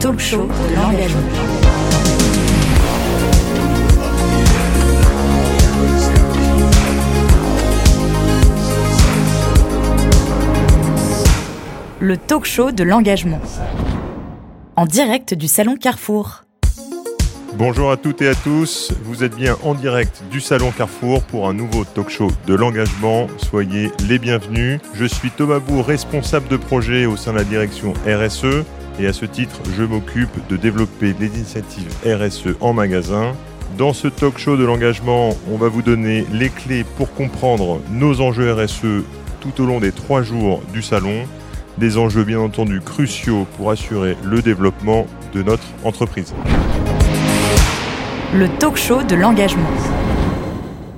talk de l'engagement. Le talk show de l'engagement. En direct du salon Carrefour. Bonjour à toutes et à tous, vous êtes bien en direct du Salon Carrefour pour un nouveau talk show de l'engagement. Soyez les bienvenus. Je suis Thomas Bourg, responsable de projet au sein de la direction RSE et à ce titre, je m'occupe de développer les initiatives RSE en magasin. Dans ce talk show de l'engagement, on va vous donner les clés pour comprendre nos enjeux RSE tout au long des trois jours du salon. Des enjeux bien entendu cruciaux pour assurer le développement de notre entreprise le talk show de l'engagement.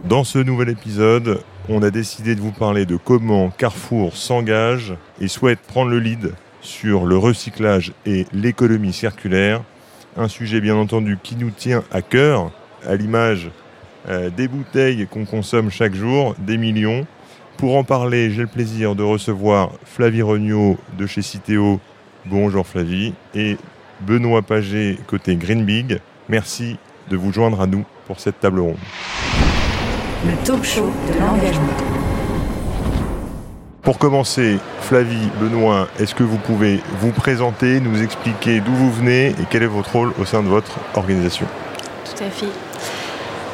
Dans ce nouvel épisode, on a décidé de vous parler de comment Carrefour s'engage et souhaite prendre le lead sur le recyclage et l'économie circulaire, un sujet bien entendu qui nous tient à cœur, à l'image euh, des bouteilles qu'on consomme chaque jour, des millions. Pour en parler, j'ai le plaisir de recevoir Flavie Regnault de chez Citeo. Bonjour Flavie. Et Benoît Paget côté Green Big. Merci de vous joindre à nous pour cette table ronde. Le talk de l'engagement. Pour commencer, Flavie, Benoît, est-ce que vous pouvez vous présenter, nous expliquer d'où vous venez et quel est votre rôle au sein de votre organisation? Tout à fait.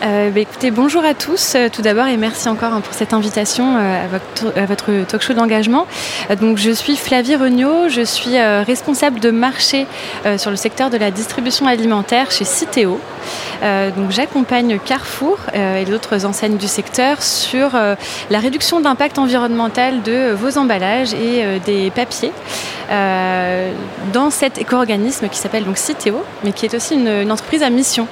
Euh, bah, écoutez, bonjour à tous euh, tout d'abord et merci encore hein, pour cette invitation euh, à, votre, talk show d'engagement. je suis Flavie Regnault, je suis responsable de marché sur le secteur de la distribution alimentaire chez Citeo. donc j'accompagne Carrefour et d'autres enseignes du secteur sur la réduction d'impact environnemental de vos emballages et des papiers dans cet éco-organisme qui s'appelle donc Citeo, mais qui est aussi une entreprise à mission.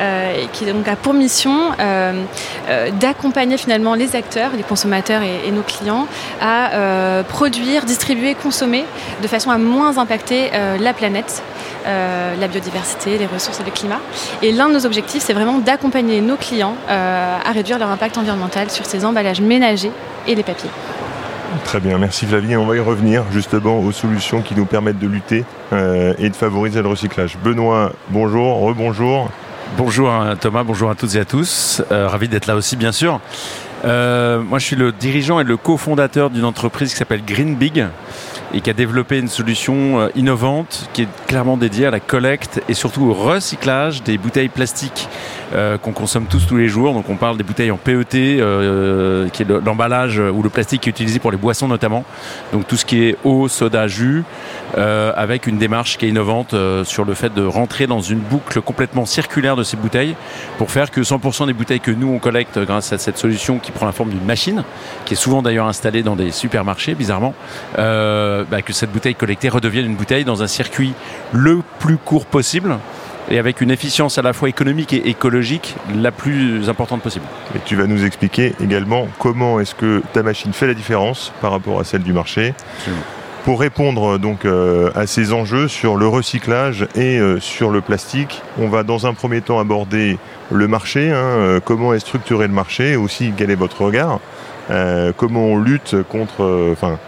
Euh, qui donc a pour mission euh, euh, d'accompagner finalement les acteurs, les consommateurs et, nos clients à produire, distribuer, consommer de façon à moins impacter la planète. la biodiversité, les ressources et le climat. Et l'un de nos objectifs, c'est vraiment d'accompagner nos clients à réduire leur impact environnemental sur ces emballages ménagers et les papiers. Très bien, merci Flavie. On va y revenir justement aux solutions qui nous permettent de lutter et de favoriser le recyclage. Benoît, bonjour, rebonjour. Bonjour hein, Thomas, bonjour à toutes et à tous. Euh, ravi d'être là aussi bien sûr. Euh, moi je suis le dirigeant et le cofondateur d'une entreprise qui s'appelle Green Big et qui a développé une solution euh, innovante qui est clairement dédiée à la collecte et surtout au recyclage des bouteilles plastiques euh, qu'on consomme tous tous les jours. Donc on parle des bouteilles en PET, euh, qui est l'emballage ou le plastique qui est utilisé pour les boissons notamment. Donc tout ce qui est eau, soda, jus, avec une démarche qui est innovante sur le fait de rentrer dans une boucle complètement circulaire de ces bouteilles pour faire que 100% des bouteilles que nous on collecte grâce à cette solution qui prend la forme d'une machine, qui est souvent d'ailleurs installée dans des supermarchés bizarrement, bah, que cette bouteille collectée redevienne une bouteille dans un circuit le plus court possible et avec une efficience à la fois économique et écologique la plus importante possible. Et tu vas nous expliquer également comment est-ce que ta machine fait la différence par rapport à celle du marché. Pour répondre donc euh, à ces enjeux sur le recyclage et euh, sur le plastique, on va dans un premier temps aborder le marché, hein, euh, comment est structuré le marché, aussi quel est votre regard, comment on lutte contre, enfin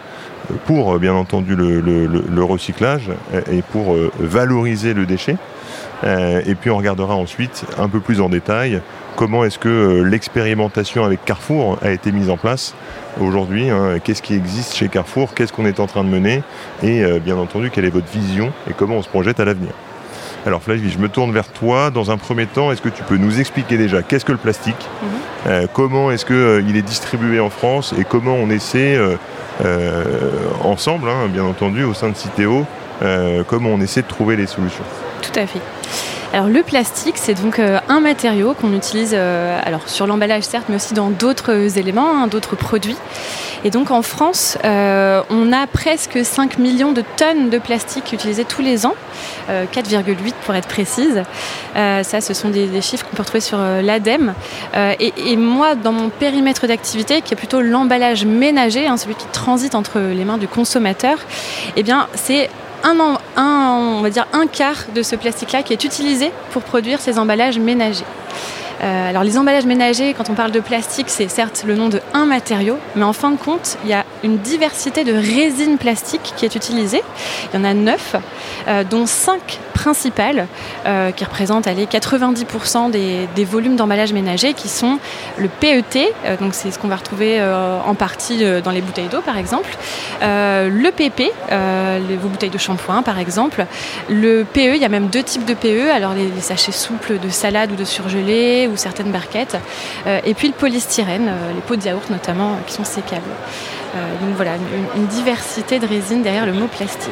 pour euh, bien entendu le, recyclage et pour euh, valoriser le déchet. Euh, et puis on regardera ensuite un peu plus en détail comment est-ce que l'expérimentation avec Carrefour a été mise en place aujourd'hui, hein. qu'est-ce qui existe chez Carrefour, qu'est-ce qu'on est en train de mener? Et bien entendu quelle est votre vision et comment on se projette à l'avenir? Alors Flavie, je me tourne vers toi. Dans un premier temps, est-ce que tu peux nous expliquer déjà qu'est-ce que le plastique? Mhm. Comment est-ce qu'il est distribué en France et comment on essaie euh, ensemble, hein, bien entendu, au sein de Citeo, euh, comment on essaie de trouver les solutions? Tout à fait. Le plastique, c'est donc euh, un matériau qu'on utilise alors sur l'emballage certes, mais aussi dans d'autres éléments, hein, d'autres produits. Et donc en France, on a presque 5 millions de tonnes de plastique utilisées tous les ans, 4,8 pour être précise. ça, ce sont des, chiffres qu'on peut retrouver sur l'ADEME. Et, et, moi, dans mon périmètre d'activité, qui est plutôt l'emballage ménager, hein, celui qui transite entre les mains du consommateur, eh bien c'est un, quart de ce plastique-là qui est utilisé pour produire ces emballages ménagers. Euh, alors les emballages ménagers, quand on parle de plastique, c'est certes le nom de un matériau, mais en fin de compte, il y a une diversité de résines plastiques qui est utilisée. Il y en a neuf, euh, dont cinq principales, euh, qui représentent allez, 90% des, volumes d'emballage ménager, qui sont le PET, donc c'est ce qu'on va retrouver en partie dans les bouteilles d'eau par exemple, le PP, les, vos bouteilles de shampoing par exemple, le PE, il y a même deux types de PE, alors les, les sachets souples de salade ou de surgelé, ou certaines barquettes. Euh, et puis le polystyrène, euh, les pots de yaourt notamment, euh, qui sont sécables. donc voilà, une, diversité de résines derrière le mot plastique.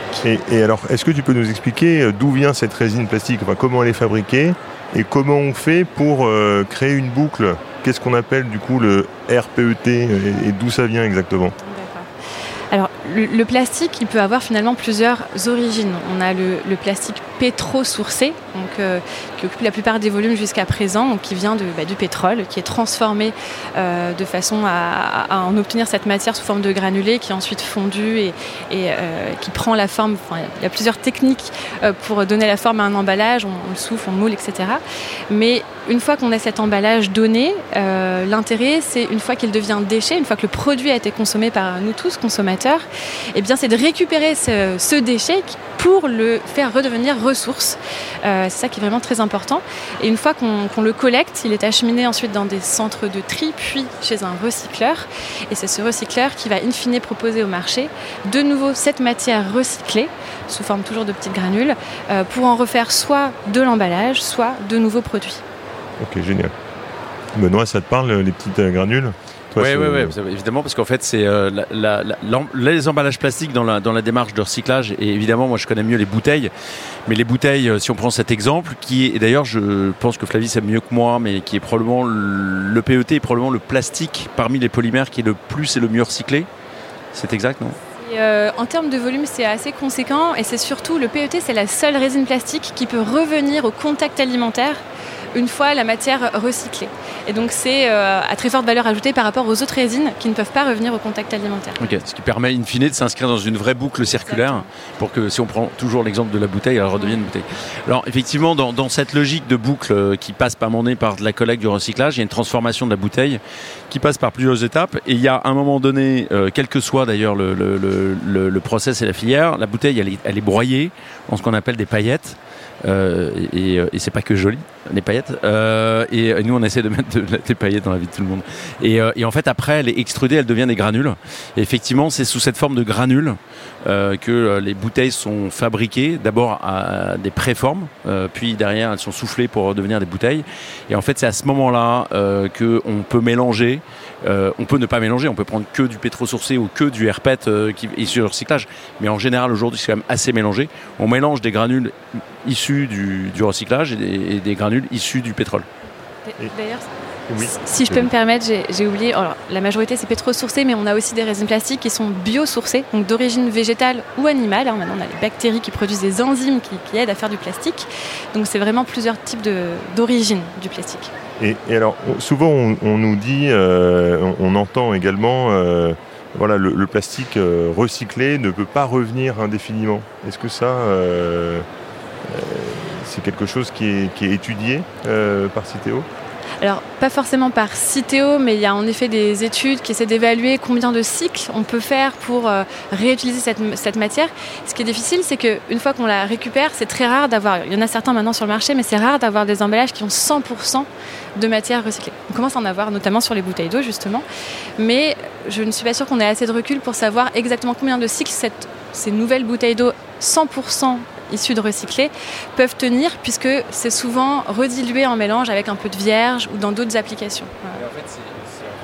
Et, alors, est-ce que tu peux nous expliquer d'où vient cette résine plastique? Enfin, Comment elle est fabriquée et comment on fait pour créer une boucle? Qu'est-ce qu'on appelle du coup le RPET et d'où ça vient exactement? Alors, le, plastique, il peut avoir finalement plusieurs origines. On a le, plastique pétro-sourcé, donc, euh, la plupart des volumes jusqu'à présent, qui vient bah, du pétrole, qui est transformé euh, de façon à, en obtenir cette matière sous forme de granulés, qui est ensuite fondu et, euh, qui prend la forme. il y a plusieurs techniques pour donner la forme à un emballage, on, le souffle, on moule, etc. Mais une fois qu'on a cet emballage donné, l'intérêt, c'est une fois qu'il devient déchet, une fois que le produit a été consommé par nous tous, consommateurs, eh bien, c'est de récupérer ce, déchet pour le faire redevenir ressource. Euh, c'est ça qui est vraiment très important. Et une fois qu'on le collecte, il est acheminé ensuite dans des centres de tri, puis chez un recycleur. Et c'est ce recycleur qui va in fine proposer au marché de nouveau cette matière recyclée, sous forme toujours de petites granules, euh, pour en refaire soit de l'emballage, soit de nouveaux produits. Ok, génial. Benoît, ça te parle, les petites euh, granules oui, oui, évidemment, parce qu'en fait, c'est euh, les emballages plastiques dans la, dans la démarche de recyclage. Et évidemment, moi, je connais mieux les bouteilles. Mais les bouteilles, euh, si on prend cet exemple, qui est, d'ailleurs, je pense que Flavie sait mieux que moi, mais qui est probablement le PET est probablement le plastique parmi les polymères qui est le plus et le mieux recyclé. C'est exact, non? Euh, en termes de volume, c'est assez conséquent et c'est surtout le PET, c'est la seule résine plastique qui peut revenir au contact alimentaire une fois la matière recyclée. Et donc c'est euh, à très forte valeur ajoutée par rapport aux autres résines qui ne peuvent pas revenir au contact alimentaire. Ok, ce qui permet in fine de s'inscrire dans une vraie boucle circulaire pour que si on prend toujours l'exemple de la bouteille, elle redevienne une bouteille. Alors effectivement, dans, cette logique de boucle euh, qui passe par mon nez par de la collecte du recyclage, il y a une transformation de la bouteille qui passe par plusieurs étapes. Et il y a un moment donné, euh, quel que soit d'ailleurs le, le, process et la filière, la bouteille elle est, elle est broyée en ce qu'on appelle des paillettes. Euh, et, et c'est pas que joli, les paillettes. Euh, et nous, on essaie de mettre des paillettes dans la vie de tout le monde. Et, euh, en fait, après, elle est extrudée, elle devient des granules. Et effectivement, c'est sous cette forme de granules euh, que les bouteilles sont fabriquées. D'abord à des préformes, puis derrière, elles sont soufflées pour devenir des bouteilles. Et en fait, c'est à ce moment-là que on peut mélanger. On peut ne pas mélanger, on peut prendre que du pétro-sourcé ou que du RPET qui est issu du recyclage. Mais en général, aujourd'hui, c'est quand même assez mélangé. On mélange des granules issus du, du recyclage et des, et des granules issus du pétrole. D'ailleurs, si je peux me permettre, j'ai oublié, la majorité c'est pétro-sourcé, mais on a aussi des résines plastiques qui sont biosourcées, donc d'origine végétale ou animale. Hein. maintenant, on a les bactéries qui produisent des enzymes qui, aident à faire du plastique. Donc c'est vraiment plusieurs types d'origine du plastique. Et, alors, souvent on, nous dit, euh, on, entend également, euh, voilà, le, plastique euh, recyclé ne peut pas revenir indéfiniment. Est-ce que ça c'est quelque chose qui est, étudié euh, par Citeo alors, pas forcément par Citeo, mais il y a en effet des études qui essaient d'évaluer combien de cycles on peut faire pour euh, réutiliser cette, matière. Ce qui est difficile, c'est qu'une fois qu'on la récupère, c'est très rare d'avoir, il y en a certains maintenant sur le marché, mais c'est rare d'avoir des emballages qui ont 100% de matière recyclée. On commence à en avoir, notamment sur les bouteilles d'eau, justement. Mais je ne suis pas sûre qu'on ait assez de recul pour savoir exactement combien de cycles ces nouvelles bouteilles d'eau 100% issus de recyclés peuvent tenir puisque c'est souvent redilué en mélange avec un peu de vierge ou dans d'autres applications.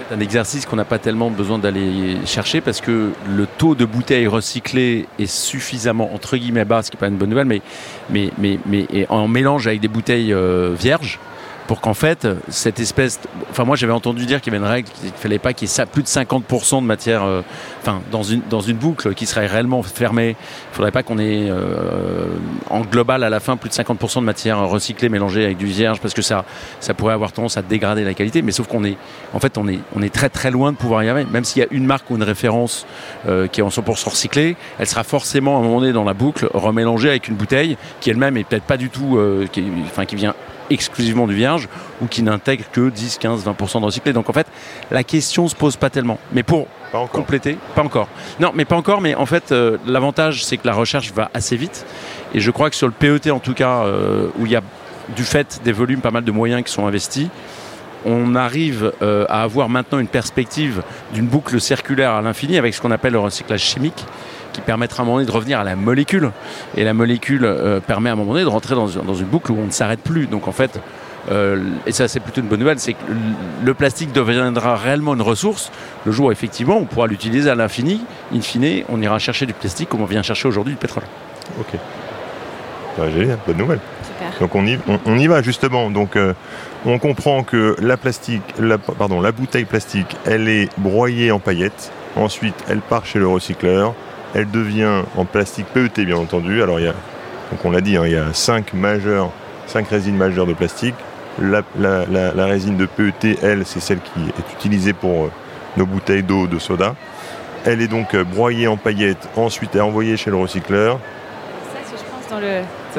c'est un exercice qu'on n'a pas tellement besoin d'aller chercher parce que le taux de bouteilles recyclées est suffisamment entre guillemets bas, ce qui n'est pas une bonne nouvelle, mais, mais, mais, mais en mélange avec des bouteilles euh, vierges pour qu'en fait, cette espèce. Enfin, moi, j'avais entendu dire qu'il y avait une règle qu'il ne fallait pas qu'il y ait plus de 50% de matière. Euh, enfin, dans une, dans une boucle qui serait réellement fermée, il ne faudrait pas qu'on ait euh, en global à la fin plus de 50% de matière recyclée mélangée avec du vierge parce que ça, ça pourrait avoir tendance à dégrader la qualité. Mais sauf qu'on est. En fait, on est, on est très très loin de pouvoir y arriver. Même s'il y a une marque ou une référence euh, qui est en 100% recyclée, elle sera forcément à un moment donné dans la boucle remélangée avec une bouteille qui elle-même est peut-être pas du tout. enfin, qui vient exclusivement du vierge ou qui n'intègrent que 10, 15, 20% de recyclé. Donc en fait, la question se pose pas tellement. Mais pour compléter, pas encore. Non, mais pas encore. Mais en fait, euh, l'avantage, c'est que la recherche va assez vite. Et je crois que sur le PET, en tout cas, euh, où il y a du fait des volumes, pas mal de moyens qui sont investis, on arrive euh, à avoir maintenant une perspective d'une boucle circulaire à l'infini avec ce qu'on appelle le recyclage chimique qui permettra à un moment donné de revenir à la molécule. Et la molécule euh, permet à un moment donné de rentrer dans, une boucle où on ne s'arrête plus. Donc en fait, euh, et ça c'est plutôt une bonne nouvelle, c'est que le plastique deviendra réellement une ressource le jour où effectivement on pourra l'utiliser à l'infini. In fine, on ira chercher du plastique comme on vient chercher aujourd'hui du pétrole. Ok. génial, bonne nouvelle. Donc on y, on, y, va justement. Donc euh, on comprend que la plastique, pardon, la bouteille plastique, elle est broyée en paillettes. Ensuite, elle part chez le recycleur. Elle devient en plastique PET, bien entendu. Alors, il y a, donc on l'a dit, hein, il y a cinq, majeurs, cinq résines majeures de plastique. La, résine de PET, elle, c'est celle qui est utilisée pour euh, nos bouteilles d'eau, de soda. Elle est donc euh, broyée en paillettes, ensuite envoyée chez le recycleur.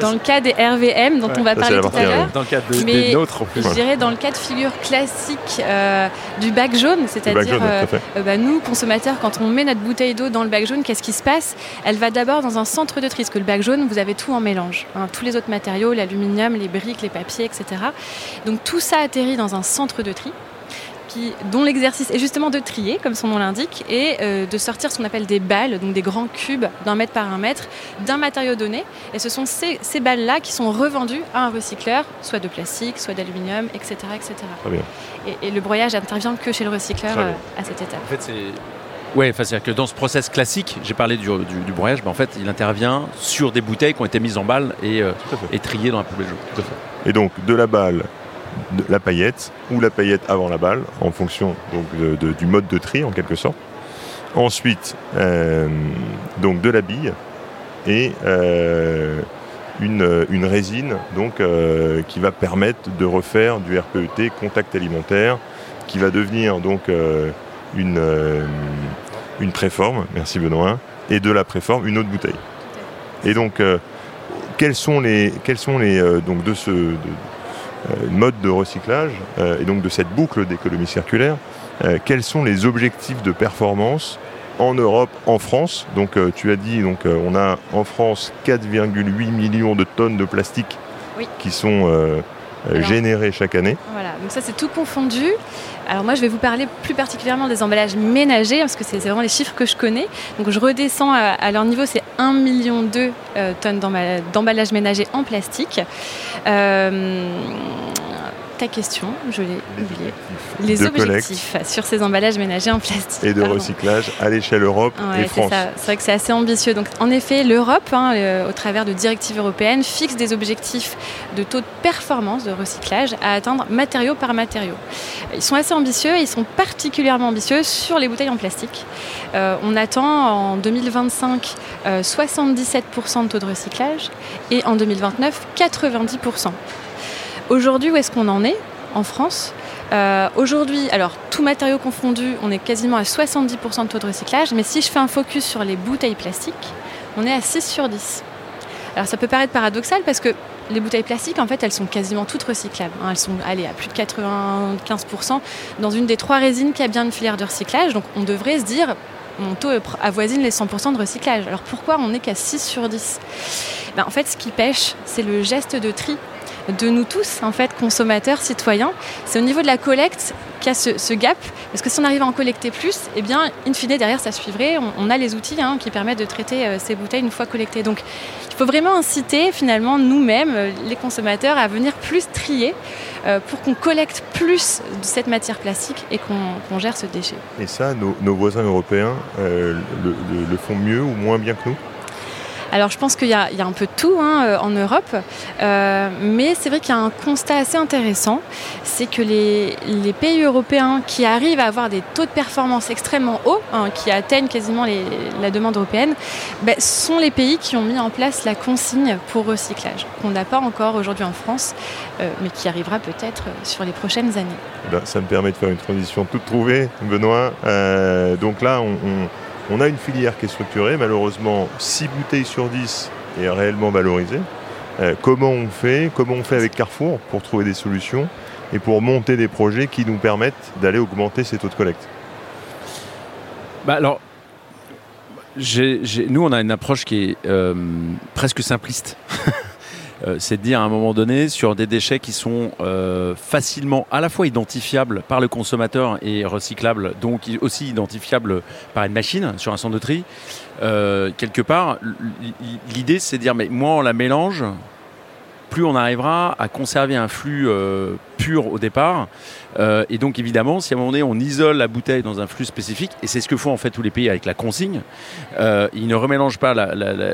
Dans le cas des RVM dont on va parler tout à l'heure. Dans le cas des nôtres en plus. Je dirais dans le cas de figure classique euh, du bac jaune, c'est-à-dire euh, euh, bah, nous, consommateurs, quand on met notre bouteille d'eau dans le bac jaune, qu'est-ce qui se passe? Elle va d'abord dans un centre de tri, parce que le bac jaune, vous avez tout en mélange. Hein, tous les autres matériaux, l'aluminium, les briques, les papiers, etc. Donc tout ça atterrit dans un centre de tri dont l'exercice est justement de trier, comme son nom l'indique, et euh, de sortir ce qu'on appelle des balles, donc des grands cubes d'un mètre par un mètre, d'un matériau donné. Et ce sont ces, balles-là qui sont revendues à un recycleur, soit de plastique, soit d'aluminium, etc. etc. Et, le broyage n'intervient que chez le recycleur euh, à cette étape. En fait, c'est... Oui, c'est-à-dire que dans ce process classique, j'ai parlé du, broyage, mais en fait, il intervient sur des bouteilles qui ont été mises en balles et, euh, et triées dans la poubelle jaune. Et donc, de la balle la paillette ou la paillette avant la balle en fonction du mode de tri en quelque sorte. Ensuite, euh, donc de la bille et euh, une, résine donc, euh, qui va permettre de refaire du RPET contact alimentaire qui va devenir donc une, une préforme, merci Benoît, et de la préforme une autre bouteille. Et donc, quels sont les, quels sont les donc de ce mode de recyclage euh, et donc de cette boucle d'économie circulaire, euh, quels sont les objectifs de performance en Europe, en France? Donc tu as dit, donc on a en France 4,8 millions de tonnes de plastique qui sont générées chaque année. Voilà, donc ça c'est tout confondu. Alors moi je vais vous parler plus particulièrement des emballages ménagers parce que c'est vraiment les chiffres que je connais. Donc je redescends à, leur niveau, c'est 1,2 million de tonnes d'emballages ménagers en plastique. Euh, ta question, je l'ai oublié. Les objectifs sur ces emballages ménagers en plastique. Et de recyclage à l'échelle Europe et France. C'est vrai que c'est assez ambitieux. Donc, en effet, l'Europe, hein, au travers de directives européennes, fixe des objectifs de taux de performance de recyclage à atteindre matériau par matériau. Ils sont assez ambitieux et ils sont particulièrement ambitieux sur les bouteilles en plastique. Euh, on attend en 2025 77% euh, de taux de recyclage et en 2029 90%. Aujourd'hui, où est-ce qu'on en est en France euh, Aujourd'hui, alors tout matériau confondu, on est quasiment à 70% de taux de recyclage, mais si je fais un focus sur les bouteilles plastiques, on est à 6 sur 10. Alors ça peut paraître paradoxal parce que les bouteilles plastiques, en fait, elles sont quasiment toutes recyclables. Hein. Elles sont allées à plus de 95% dans une des trois résines qui a bien une filière de recyclage. Donc on devrait se dire, mon taux avoisine les 100% de recyclage. Alors pourquoi on n'est qu'à 6 sur 10 ben, En fait, ce qui pêche, c'est le geste de tri de nous tous, en fait, consommateurs, citoyens. C'est au niveau de la collecte qu'il y a ce, gap, parce que si on arrive à en collecter plus, eh bien, in fine, derrière, ça suivrait. On, a les outils hein, qui permettent de traiter euh, ces bouteilles une fois collectées. Donc, il faut vraiment inciter, finalement, nous-mêmes, euh, les consommateurs, à venir plus trier euh, pour qu'on collecte plus de cette matière plastique et qu'on gère ce déchet. Et ça, nos, voisins européens le font mieux ou moins bien que nous? Alors je pense qu'il y, a un peu de tout hein, euh, en Europe, euh, mais c'est vrai qu'il y a un constat assez intéressant, c'est que les, pays européens qui arrivent à avoir des taux de performance extrêmement hauts, hein, qui atteignent quasiment la demande européenne, ben, sont les pays qui ont mis en place la consigne pour recyclage, qu'on n'a pas encore aujourd'hui en France, euh, mais qui arrivera peut-être sur les prochaines années. Ben, ça me permet de faire une transition toute trouvée, Benoît. donc là, on a une filière qui est structurée, malheureusement 6 bouteilles sur 10 est réellement valorisée. comment on fait Comment on fait avec Carrefour pour trouver des solutions et pour monter des projets qui nous permettent d'aller augmenter ces taux de collecte? Bah alors, nous, on a une approche qui est euh, presque simpliste. Euh, c'est de dire à un moment donné sur des déchets qui sont euh, facilement à la fois identifiables par le consommateur et recyclables, donc aussi identifiables par une machine sur un centre de tri. quelque part, l'idée c'est de dire mais moi on la mélange, plus on arrivera à conserver un flux euh, pur au départ. Euh, et donc évidemment, si à un moment donné on isole la bouteille dans un flux spécifique, et c'est ce que font en fait tous les pays avec la consigne, euh, ils ne remélangent pas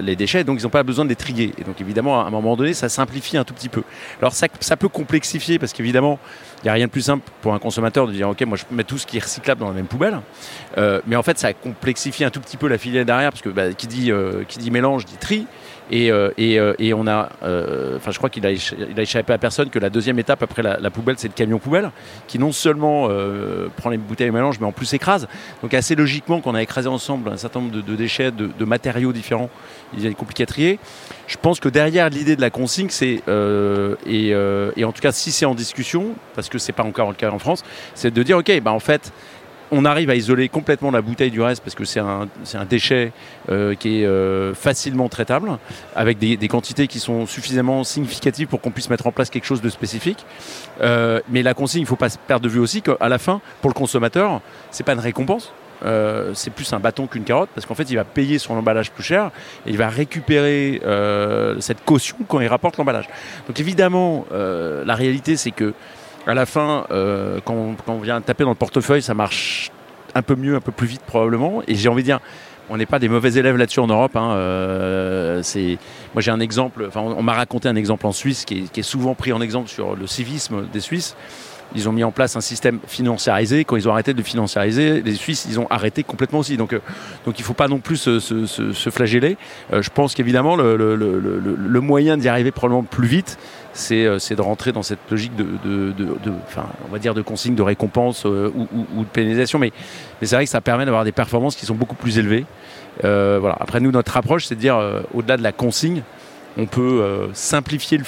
les déchets, donc ils n'ont pas besoin de les trier. Et donc évidemment, à un moment donné, ça simplifie un tout petit peu. Alors ça, ça peut complexifier parce qu'évidemment, il n'y a rien de plus simple pour un consommateur de dire ok, moi je mets tout ce qui est recyclable dans la même poubelle. mais en fait, ça complexifie un tout petit peu la filière derrière parce que bah, qui dit qui dit mélange dit tri. Et, euh, euh, et, on a, euh, enfin, je crois qu'il a, a, échappé à personne que la deuxième étape après la, poubelle, c'est le camion poubelle, qui non seulement prend les bouteilles et mélange, mais en plus écrase. Donc assez logiquement, qu'on a écrasé ensemble un certain nombre de, déchets, de, matériaux différents, il a compliqué à trier. Je pense que derrière l'idée de la consigne, c'est et, et, en tout cas si c'est en discussion, parce que c'est pas encore le cas en France, c'est de dire ok, bah en fait on arrive à isoler complètement la bouteille du reste parce que c'est un, déchet euh, qui est euh, facilement traitable, avec des, quantités qui sont suffisamment significatives pour qu'on puisse mettre en place quelque chose de spécifique. Euh, mais la consigne, il ne faut pas perdre de vue aussi qu'à la fin, pour le consommateur, c'est pas une récompense. c'est plus un bâton qu'une carotte parce qu'en fait il va payer son emballage plus cher et il va récupérer cette caution quand il rapporte l'emballage. Donc évidemment la réalité c'est que à la fin, euh, quand, on, vient taper dans le portefeuille, ça marche un peu mieux, un peu plus vite probablement. Et j'ai envie de dire, on n'est pas des mauvais élèves là-dessus en Europe. Hein. Euh, moi j'ai un exemple, enfin, on, m'a raconté un exemple en Suisse qui est, souvent pris en exemple sur le civisme des Suisses ils ont mis en place un système financiarisé. Quand ils ont arrêté de financiariser, les Suisses, ils ont arrêté complètement aussi. Donc, euh, il ne faut pas non plus se, flageller. Euh, je pense qu'évidemment, le, le, moyen d'y arriver probablement plus vite, c'est euh, de rentrer dans cette logique de, de, consigne, de récompense ou, de pénalisation. Mais c'est vrai que ça permet d'avoir des performances qui sont beaucoup plus élevées. Voilà. Après, nous, notre approche, c'est de dire, au-delà de la consigne, on peut euh, simplifier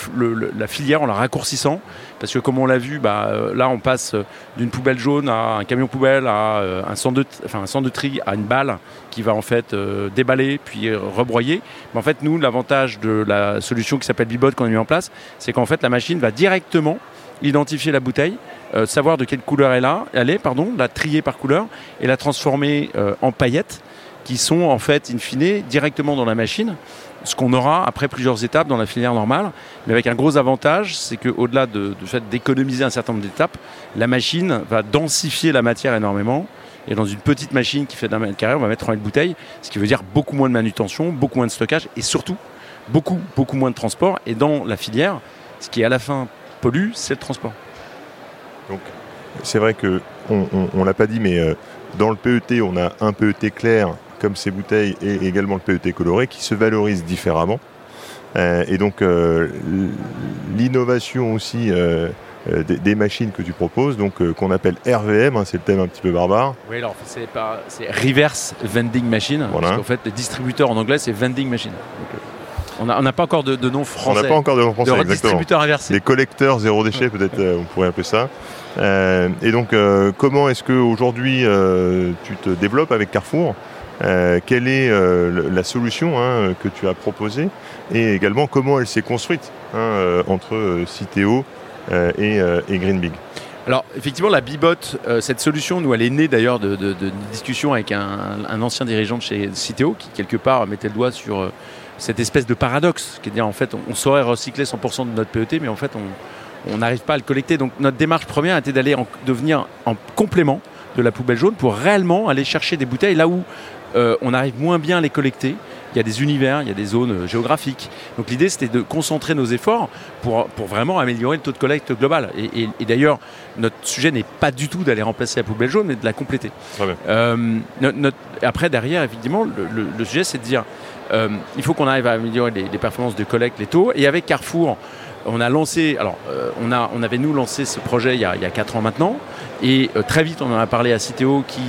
la filière en la raccourcissant. Parce que comme on l'a vu, bah, euh, là on passe euh, d'une poubelle jaune à un camion poubelle, à un, centre de, tri, à une balle qui va en fait déballer puis rebroyer. Mais en fait, nous, l'avantage de la solution qui s'appelle Bibot qu'on a mis en place, c'est qu'en fait la machine va directement identifier la bouteille, savoir de quelle couleur elle, est, la trier par couleur et la transformer en paillettes qui sont en fait in fine directement dans la machine ce qu'on aura après plusieurs étapes dans la filière normale, mais avec un gros avantage, c'est qu'au-delà de, fait d'économiser un certain nombre d'étapes, la machine va densifier la matière énormément. Et dans une petite machine qui fait d'un mètre carré, on va mettre en une bouteille, ce qui veut dire beaucoup moins de manutention, beaucoup moins de stockage et surtout beaucoup, beaucoup moins de transport. Et dans la filière, ce qui à la fin pollue, c'est le transport. Donc, c'est vrai que on, on, l'a pas dit, mais euh, dans le PET, on a un PET clair comme ces bouteilles et également le PET coloré qui se valorisent différemment. Euh, et donc euh, l'innovation aussi euh, des, machines que tu proposes, donc qu'on appelle RVM, hein, c'est le thème un petit peu barbare. Oui, alors c'est, Reverse Vending Machine. Parce qu'en fait, le distributeur en anglais, c'est Vending Machine. on n'a pas encore de, nom français. On n'a pas encore de nom français, de inversé. Les collecteurs zéro déchet, peut-être, on pourrait appeler ça. et donc, comment est-ce qu'aujourd'hui, tu te développes avec Carrefour? Euh, quelle est euh, la solution hein, que tu as proposée et également comment elle s'est construite hein, euh, entre Citeo et, et Greenbig. Alors effectivement, la Bibot, cette solution, nous, elle est née d'ailleurs de, de, discussions avec un, ancien dirigeant de chez Citeo qui quelque part mettait le doigt sur cette espèce de paradoxe, qui est dire en fait, on, saurait recycler 100% de notre PET, mais en fait, on n'arrive pas à le collecter. Donc notre démarche première était d'aller devenir en complément de la poubelle jaune pour réellement aller chercher des bouteilles là où euh, on arrive moins bien à les collecter. Il y a des univers, il y a des zones euh, géographiques. Donc l'idée, c'était de concentrer nos efforts pour, pour vraiment améliorer le taux de collecte global. Et, d'ailleurs, notre sujet n'est pas du tout d'aller remplacer la poubelle jaune, mais de la compléter. Euh, après, derrière, évidemment, le, sujet, c'est de dire, il faut qu'on arrive à améliorer les, performances de collecte, les taux. Et avec Carrefour, on a lancé, alors on, a, on avait nous lancé ce projet il y a, il y a 4 ans maintenant, et très vite on en a parlé à Citeo qui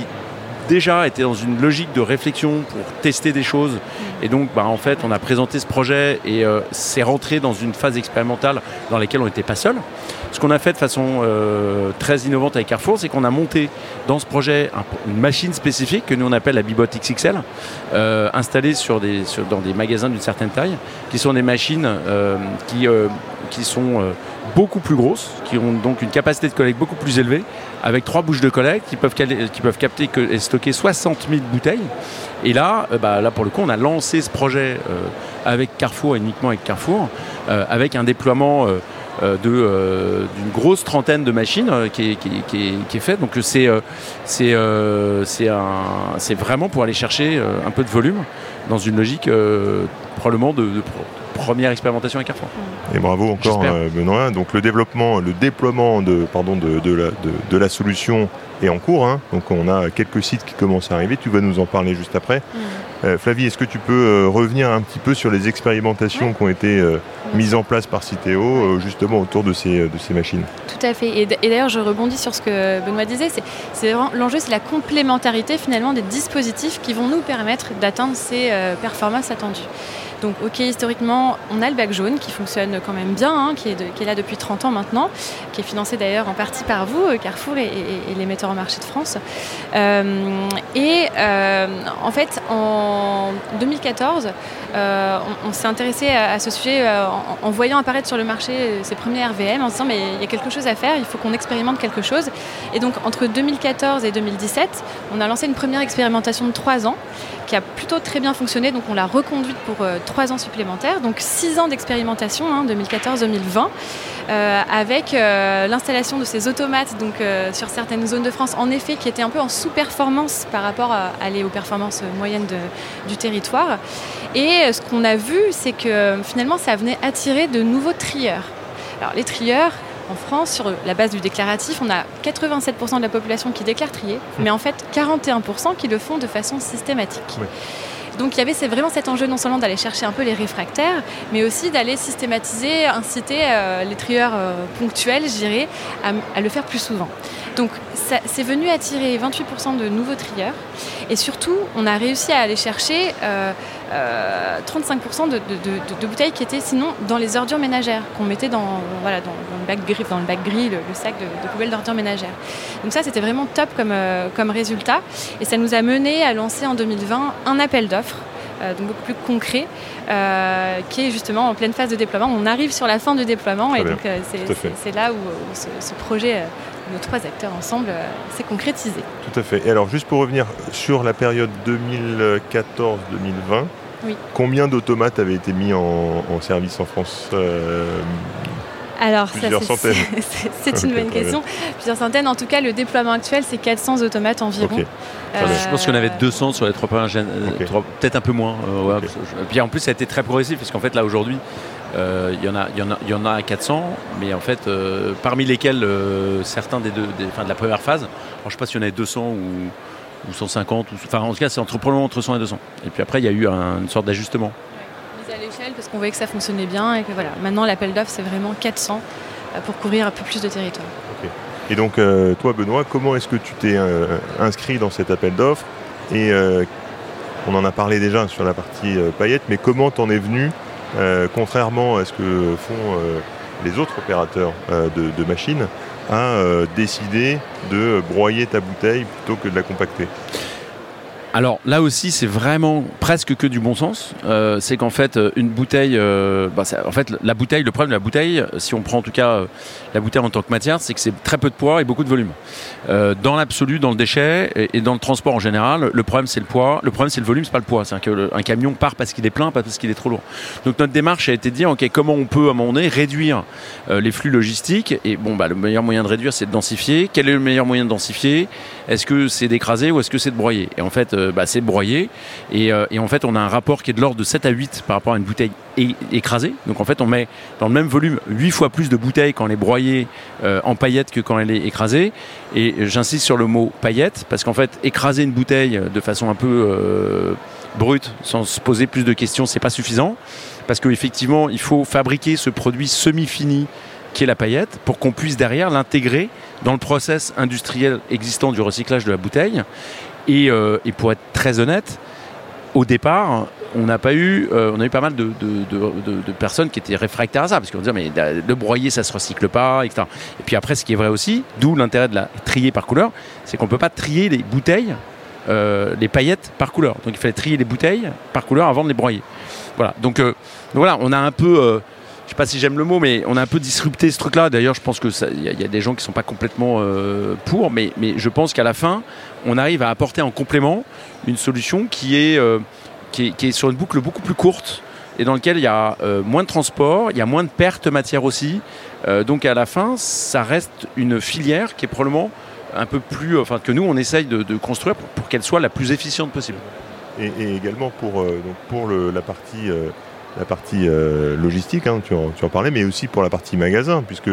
déjà était dans une logique de réflexion pour tester des choses Et donc, bah, en fait, on a présenté ce projet et euh, c'est rentré dans une phase expérimentale dans laquelle on n'était pas seul. Ce qu'on a fait de façon euh, très innovante avec Carrefour, c'est qu'on a monté dans ce projet une machine spécifique que nous on appelle la Bibot XXL, euh, installée dans des magasins d'une certaine taille, qui sont des machines qui, sont beaucoup plus grosses, qui ont donc une capacité de collecte beaucoup plus élevée, avec trois bouches de collecte qui peuvent capter et stocker 60 000 bouteilles. Et là, euh, bah, là, pour le coup, on a lancé ce projet euh, avec Carrefour, uniquement avec Carrefour, euh, avec un déploiement d'une grosse trentaine de machines qui, est, fait. Donc c'est c'est vraiment pour aller chercher un peu de volume dans une logique probablement de, première expérimentation avec Carrefour. Et bravo encore Benoît. Donc le développement, le déploiement de, pardon, de, la, de la, solution est en cours. Hein. Donc on a quelques sites qui commencent à arriver. Tu vas nous en parler juste après. Mm. Euh, Flavie, est-ce que tu peux euh, revenir un petit peu sur les expérimentations qui ont été euh, mises en place par Citeo justement autour de ces, de ces machines Tout à fait. Et, d'ailleurs, je rebondis sur ce que Benoît disait. L'enjeu, c'est la complémentarité finalement des dispositifs qui vont nous permettre d'atteindre ces performances attendues. Donc ok, historiquement, on a le bac jaune qui fonctionne quand même bien, hein, qui, est là depuis 30 ans maintenant, qui est financé d'ailleurs en partie par vous, euh, Carrefour et, les metteurs en marché de France. Euh, et euh, en fait, en 2014, on, s'est intéressé à, ce sujet en, voyant apparaître sur le marché ces premiers RVM, en se disant mais il y a quelque chose à faire, il faut qu'on expérimente quelque chose. Et donc entre 2014 et 2017, on a lancé une première expérimentation de 3 ans qui a plutôt très bien fonctionné, donc on l'a reconduite pour trois ans supplémentaires, donc six ans d'expérimentation, 2014-2020, hein, euh, avec euh, l'installation de ces automates donc, euh, sur certaines zones de France, en effet, qui étaient un peu en sous-performance par rapport à aller aux performances moyennes du territoire. Et ce qu'on a vu, c'est que finalement, ça venait attirer de nouveaux trieurs. Alors les trieurs, en France, sur la base du déclaratif, on a 87% de la population qui déclare trier, mais en fait 41% qui le font de façon systématique. Donc il y avait vraiment cet enjeu non seulement d'aller chercher un peu les réfractaires, mais aussi d'aller systématiser, inciter euh, les trieurs euh, ponctuels, je dirais, à, le faire plus souvent. Donc c'est venu attirer 28% de nouveaux trieurs et surtout on a réussi à aller chercher 35% euh, de, bouteilles qui étaient sinon dans les ordures ménagères qu'on mettait dans, voilà, dans, le bac gris, dans le, bac gris le, sac de, poubelle d'ordures ménagères. Donc ça c'était vraiment top comme, comme résultat et ça nous a mené à lancer en 2020 un appel d'offres euh, donc beaucoup plus concret, euh, qui est justement en pleine phase de déploiement. On arrive sur la fin du déploiement et donc euh, c'est là où, ce, projet nos trois acteurs ensemble s'est concrétisé. Tout à fait. Et alors juste pour revenir sur la période 2014-2020, combien d'automates avaient été mis en, service en France alors, c'est une bonne question. Plusieurs centaines. En tout cas, le déploiement actuel, c'est 400 automates environ. Euh, je pense qu'on avait 200 sur les trois premières peut-être un peu moins. Euh, puis en plus, ça a été très progressif, parce qu'en fait, là, aujourd'hui, euh, il y, en a, y, en a, y en a 400, mais en fait, parmi lesquels certains des deux, de la première phase, je ne sais pas s'il y en avait 200 ou, ou 150, ou, enfin en tout cas, c'est entre, probablement entre 100 et 200. Et puis après, il y a eu une sorte d'ajustement à l'échelle parce qu'on voyait que ça fonctionnait bien et que voilà, maintenant l'appel d'offres c'est vraiment 400 euh, pour couvrir un peu plus de territoire. Et donc euh, toi Benoît, comment est-ce que tu t'es euh, inscrit dans cet appel d'offres? Et on en a parlé déjà sur la partie paillettes, mais comment t'en es venu, contrairement à ce que font les autres opérateurs de, machines, à décider de broyer ta bouteille plutôt que de la compacter alors là aussi, c'est vraiment presque que du bon sens. Euh, c'est qu'en fait, euh, une bouteille, euh, bah, en fait, la bouteille, le problème de la bouteille, si on prend en tout cas la bouteille en tant que matière, c'est que c'est très peu de poids et beaucoup de volume. dans l'absolu, dans le déchet et, dans le transport en général, le problème c'est le poids, le problème c'est le volume, c'est pas le poids. C'est qu'un camion part parce qu'il est plein, pas parce qu'il est trop lourd. Donc notre démarche a été de dire, ok, comment on peut à un moment donné réduire les flux logistiques Et bon, bah, le meilleur moyen de réduire, c'est de densifier. Quel est le meilleur moyen de densifier? Est-ce que c'est d'écraser ou est-ce que c'est de broyer? Et en fait euh, bah, c'est broyé. Euh, et, en fait, on a un rapport qui est de l'ordre de 7 à 8 par rapport à une bouteille écrasée. Donc en fait, on met dans le même volume 8 fois plus de bouteilles quand elle est broyée euh, en paillettes que quand elle est écrasée. Et j'insiste sur le mot paillette parce qu'en fait, écraser une bouteille de façon un peu brute, sans se poser plus de questions, c'est pas suffisant. Parce qu'effectivement, il faut fabriquer ce produit semi-fini qui est la paillette pour qu'on puisse derrière l'intégrer dans le process industriel existant du recyclage de la bouteille. Euh, et, pour être très honnête, au départ, on n'a pas eu, on a eu pas mal de, personnes qui étaient réfractaires à ça, parce qu'on disait mais le broyer ça se recycle pas, etc. Et puis après, ce qui est vrai aussi, d'où l'intérêt de la trier par couleur, c'est qu'on peut pas trier les bouteilles, les paillettes par couleur. Donc il fallait trier les bouteilles par couleur avant de les broyer. Voilà. Donc voilà, on a un peu je sais pas si j'aime le mot, mais on a un peu disrupté ce truc-là. D'ailleurs, je pense que il y, a des gens qui sont pas complètement euh, pour, mais, je pense qu'à la fin, on arrive à apporter en complément une solution qui est, euh, sur une boucle beaucoup plus courte et dans laquelle il y a euh, moins de transport, il y a moins de pertes matière aussi. donc à la fin, ça reste une filière qui est probablement un peu plus, enfin que nous on essaye de, construire pour, qu'elle soit la plus efficiente possible. Et, également pour la partie la partie euh, logistique, hein, tu, en, parlais, mais aussi pour la partie magasin, puisque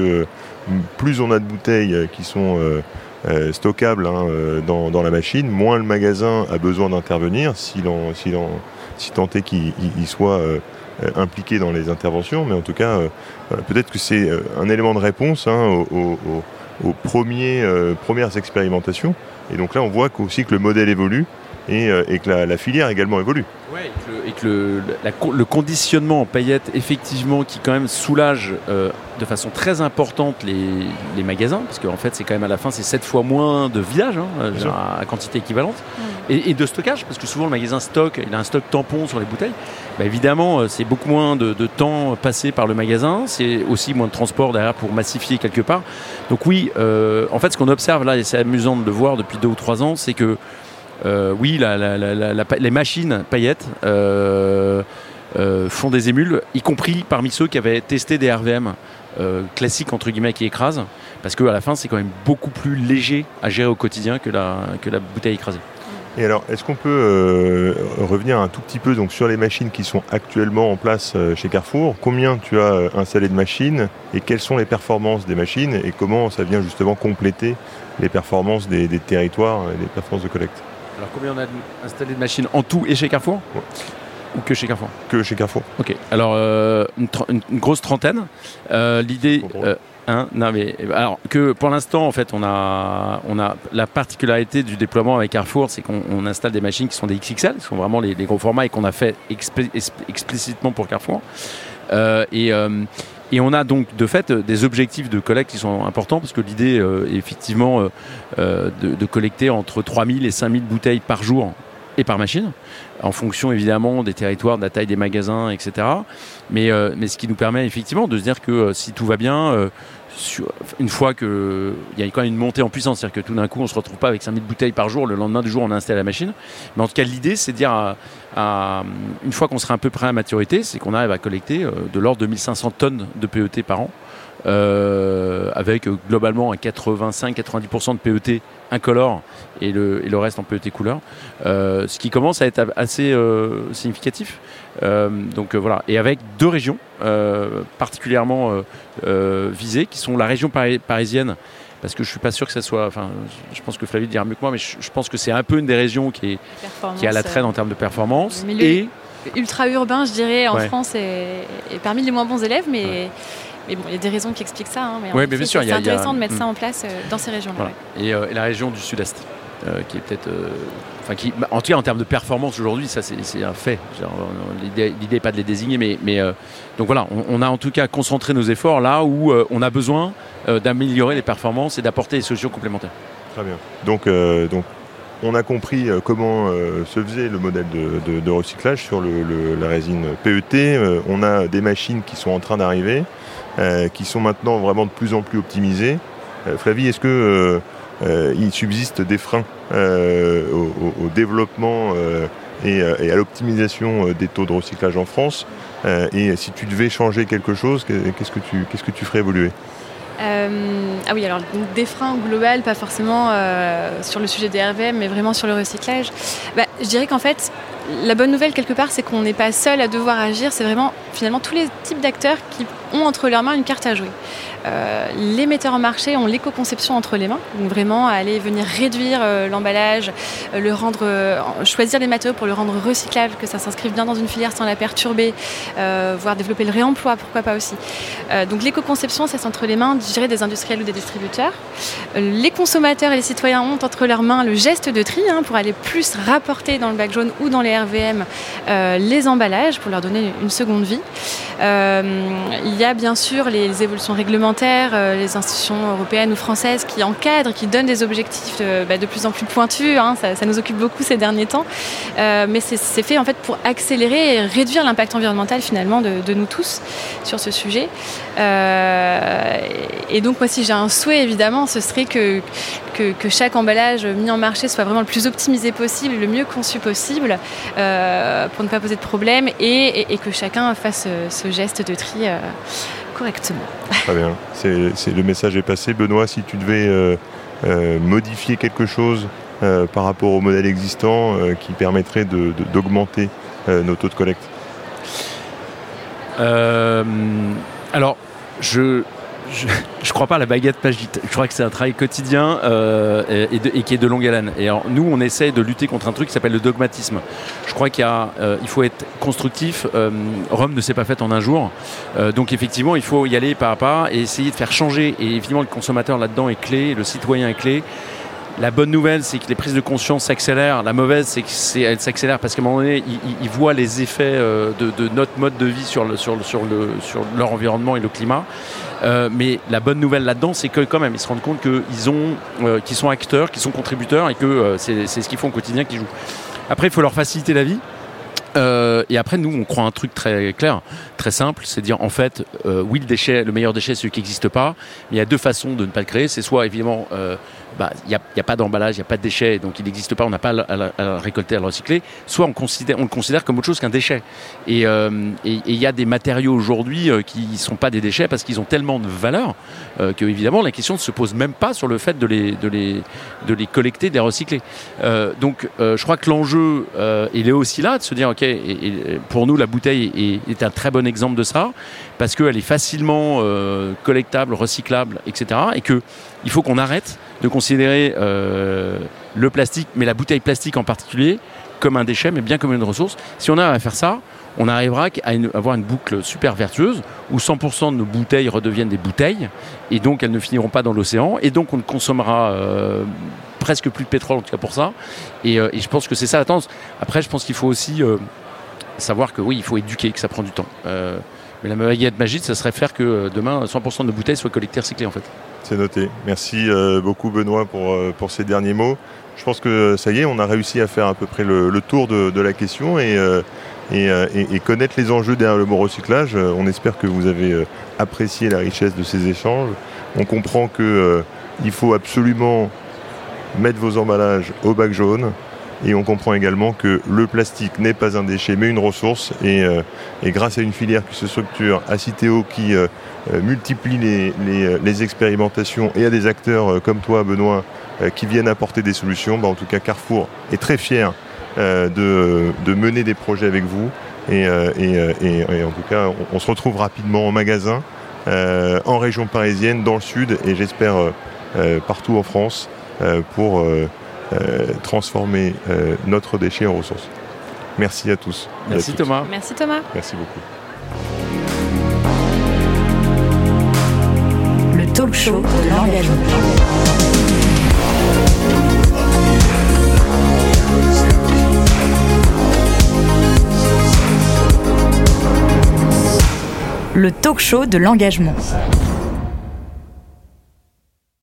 plus on a de bouteilles qui sont euh, euh, stockables hein, dans, la machine, moins le magasin a besoin d'intervenir, si, tant est qu'il soit impliqué dans les interventions. Mais en tout cas, peut-être que c'est un élément de réponse hein, aux, premières expérimentations. Et donc là, on voit aussi que le modèle évolue et, que la, la, filière également évolue. Ouais, et que, le, le, conditionnement en paillettes, effectivement, qui quand même soulage euh, de façon très importante les, les magasins, parce qu'en fait, c'est quand même à la fin, c'est 7 fois moins de village, hein, à, quantité équivalente, et, de stockage, parce que souvent le magasin stocke, il a un stock tampon sur les bouteilles. Bah, évidemment, euh, c'est beaucoup moins de, de, temps passé par le magasin, c'est aussi moins de transport derrière pour massifier quelque part. Donc oui, euh, en fait, ce qu'on observe là, et c'est amusant de le voir depuis deux ou trois ans, c'est que euh, oui, les machines paillettes euh, euh, font des émules, y compris parmi ceux qui avaient testé des RVM classiques entre guillemets qui écrasent, parce qu'à la fin c'est quand même beaucoup plus léger à gérer au quotidien que la, bouteille écrasée. Et alors, est-ce qu'on peut revenir un tout petit peu donc, sur les machines qui sont actuellement en place chez Carrefour? Combien tu as installé de machines? Et quelles sont les performances des machines? Et comment ça vient justement compléter les performances des, des territoires et les performances de collecte? Alors combien on a installé de machines en tout et chez Carrefour Ou que chez Carrefour Que chez Carrefour. Ok. Alors euh, une, grosse trentaine. Euh, l'idée. Euh, hein, non mais alors que pour l'instant en fait on a on a la particularité du déploiement avec Carrefour c'est qu'on installe des machines qui sont des XXL qui sont vraiment les, gros formats et qu'on a fait explicitement pour Carrefour et et on a donc de fait des objectifs de collecte qui sont importants parce que l'idée euh, est effectivement euh, euh, de, collecter entre 3000 et 5000 bouteilles par jour et par machine, en fonction évidemment des territoires, de la taille des magasins, etc. Mais, mais ce qui nous permet effectivement de se dire que si tout va bien, une fois qu'il y a quand même une montée en puissance, c'est-à-dire que tout d'un coup on se retrouve pas avec 5000 bouteilles par jour, le lendemain du jour on installe la machine. Mais en tout cas l'idée c'est de dire, à, une fois qu'on sera un peu près à maturité, c'est qu'on arrive à collecter euh, de l'ordre de 1500 tonnes de PET par an. Euh, avec euh, globalement un 85-90% de PET incolore et le reste en PET couleur, ce qui commence à être assez significatif. Donc voilà, et avec deux régions particulièrement visées, qui sont la région parisienne parce que je suis pas sûr que ça soit. Enfin, je pense que Flavie dira mieux que moi, mais je, pense que c'est un peu une des régions qui est qui a la traîne en termes de performance et ultra urbain, je dirais, en France est, parmi les moins bons élèves, mais. Mais bon, il y a des raisons qui expliquent ça. Hein, mais c'est intéressant de mettre ça mm. en place euh, dans ces régions-là. Euh, et, la région du Sud-Est, euh, qui est peut-être, enfin, qui, en tout cas en termes de performance aujourd'hui, ça c'est un fait. L'idée n'est pas de les désigner, mais, donc voilà, on, a en tout cas concentré nos efforts là où on a besoin euh, d'améliorer les performances et d'apporter des solutions complémentaires. Très bien. Donc, euh, donc on a compris euh, comment se faisait le modèle de, recyclage sur la résine PET. on a des machines qui sont en train d'arriver, qui sont maintenant vraiment de plus en plus optimisées. Flavie, est-ce que il subsiste des freins au, développement et, à l'optimisation des taux de recyclage en France Et si tu devais changer quelque chose, qu'est-ce que tu, qu'est-ce que tu ferais évoluer? Euh, ah oui, alors des freins globaux, pas forcément euh, sur le sujet des RVM, mais vraiment sur le recyclage. Bah, je dirais qu'en fait, la bonne nouvelle quelque part, c'est qu'on n'est pas seul à devoir agir. C'est vraiment finalement tous les types d'acteurs qui ont entre leurs mains une carte à jouer. Euh, les metteurs en marché ont l'éco-conception entre les mains, donc vraiment aller venir réduire euh, l'emballage, euh, le rendre, choisir les matériaux pour le rendre recyclable, que ça s'inscrive bien dans une filière sans la perturber, voire développer le réemploi, pourquoi pas aussi. donc l'éco-conception, c'est entre les mains, je des industriels ou des distributeurs. les consommateurs et les citoyens ont entre leurs mains le geste de tri hein, pour aller plus rapporter dans le bac jaune ou dans les RVM les emballages pour leur donner une seconde vie. il y a bien sûr les, évolutions réglementaires, les institutions européennes ou françaises qui encadrent, qui donnent des objectifs bah, de plus en plus pointus. Hein. ça, nous occupe beaucoup ces derniers temps. mais c'est fait en fait pour accélérer et réduire l'impact environnemental finalement de, nous tous sur ce sujet. et donc moi si j'ai un souhait évidemment, ce serait que, que, chaque emballage mis en marché soit vraiment le plus optimisé possible, le mieux conçu possible, euh, pour ne pas poser de problème, et, que chacun fasse euh, ce geste de tri euh, correctement. Très bien, c'est, le message est passé. Benoît, si tu devais modifier quelque chose par rapport au modèle existant qui permettrait d'augmenter nos taux de collecte Alors, je, je ne crois pas à la baguette magique. Je crois que c'est un travail quotidien euh, et, qui est de longue haleine. Et nous, on essaie de lutter contre un truc qui s'appelle le dogmatisme. Je crois qu'il euh, faut être constructif. Euh, Rome ne s'est pas faite en un jour. donc effectivement, il faut y aller pas à pas et essayer de faire changer. Et évidemment, le consommateur là-dedans est clé, le citoyen est clé. La bonne nouvelle, c'est que les prises de conscience s'accélèrent. La mauvaise, c'est qu'elles s'accélèrent parce qu'à un moment donné, ils, voient les effets de, notre mode de vie sur, sur, sur, le, sur leur environnement et le climat. Euh, mais la bonne nouvelle là-dedans, c'est que quand même, ils se rendent compte qu'ils euh, qu'ils sont acteurs, qu'ils sont contributeurs et que euh, c'est ce qu'ils font au quotidien qui jouent. Après, il faut leur faciliter la vie. et après, nous, on croit un truc très clair, très simple, c'est dire en fait, oui, le meilleur déchet, c'est celui qui n'existe pas. il y a deux façons de ne pas le créer. C'est soit évidemment il n'y a, pas d'emballage, il n'y a pas de déchets, donc il n'existe pas, on n'a pas à, le récolter, à le recycler, soit on, le considère comme autre chose qu'un déchet. Et euh, il y a des matériaux aujourd'hui euh, qui ne sont pas des déchets parce qu'ils ont tellement de valeur euh, que, évidemment, la question ne se pose même pas sur le fait de les, de les, de les collecter, de les recycler. donc je crois que l'enjeu, il est aussi là, de se dire, OK, pour nous, la bouteille est, est, un très bon exemple de ça, parce qu'elle est facilement collectable, recyclable, etc. Et qu'il faut qu'on arrête de considérer euh, le plastique, mais la bouteille plastique en particulier, comme un déchet, mais bien comme une ressource. Si on arrive à faire ça, on arrivera à avoir une boucle super vertueuse où 100% de nos bouteilles redeviennent des bouteilles et donc elles ne finiront pas dans l'océan et donc on ne consommera euh, presque plus de pétrole en tout cas pour ça. Euh, et, je pense que c'est ça la tendance. Après, je pense qu'il faut aussi savoir que oui, il faut éduquer, que ça prend du temps. mais la baguette magique, ça serait faire que demain 100% de nos bouteilles soient collectées recyclées en fait. C'est noté. Merci euh, beaucoup Benoît pour, euh, pour ces derniers mots. Je pense que ça y est, on a réussi à faire à peu près le, tour de, la question euh, et, et, connaître les enjeux derrière le mot recyclage. On espère que vous avez apprécié la richesse de ces échanges. On comprend qu'il faut absolument mettre vos emballages au bac jaune. Et on comprend également que le plastique n'est pas un déchet mais une ressource. Et, grâce à une filière qui se structure à Citeo qui euh, multiplie euh, les, expérimentations et à des acteurs euh, comme toi, Benoît, qui viennent apporter des solutions. Bah, en tout cas, Carrefour est très fier de, mener des projets avec vous. Et, en tout cas, on, se retrouve rapidement en magasin, en région parisienne, dans le sud, et j'espère partout en France, pour transformer notre déchet en ressources. Merci à tous. Merci Thomas. Merci Thomas. Merci beaucoup. talk show de l'engagement. Le talk show de l'engagement.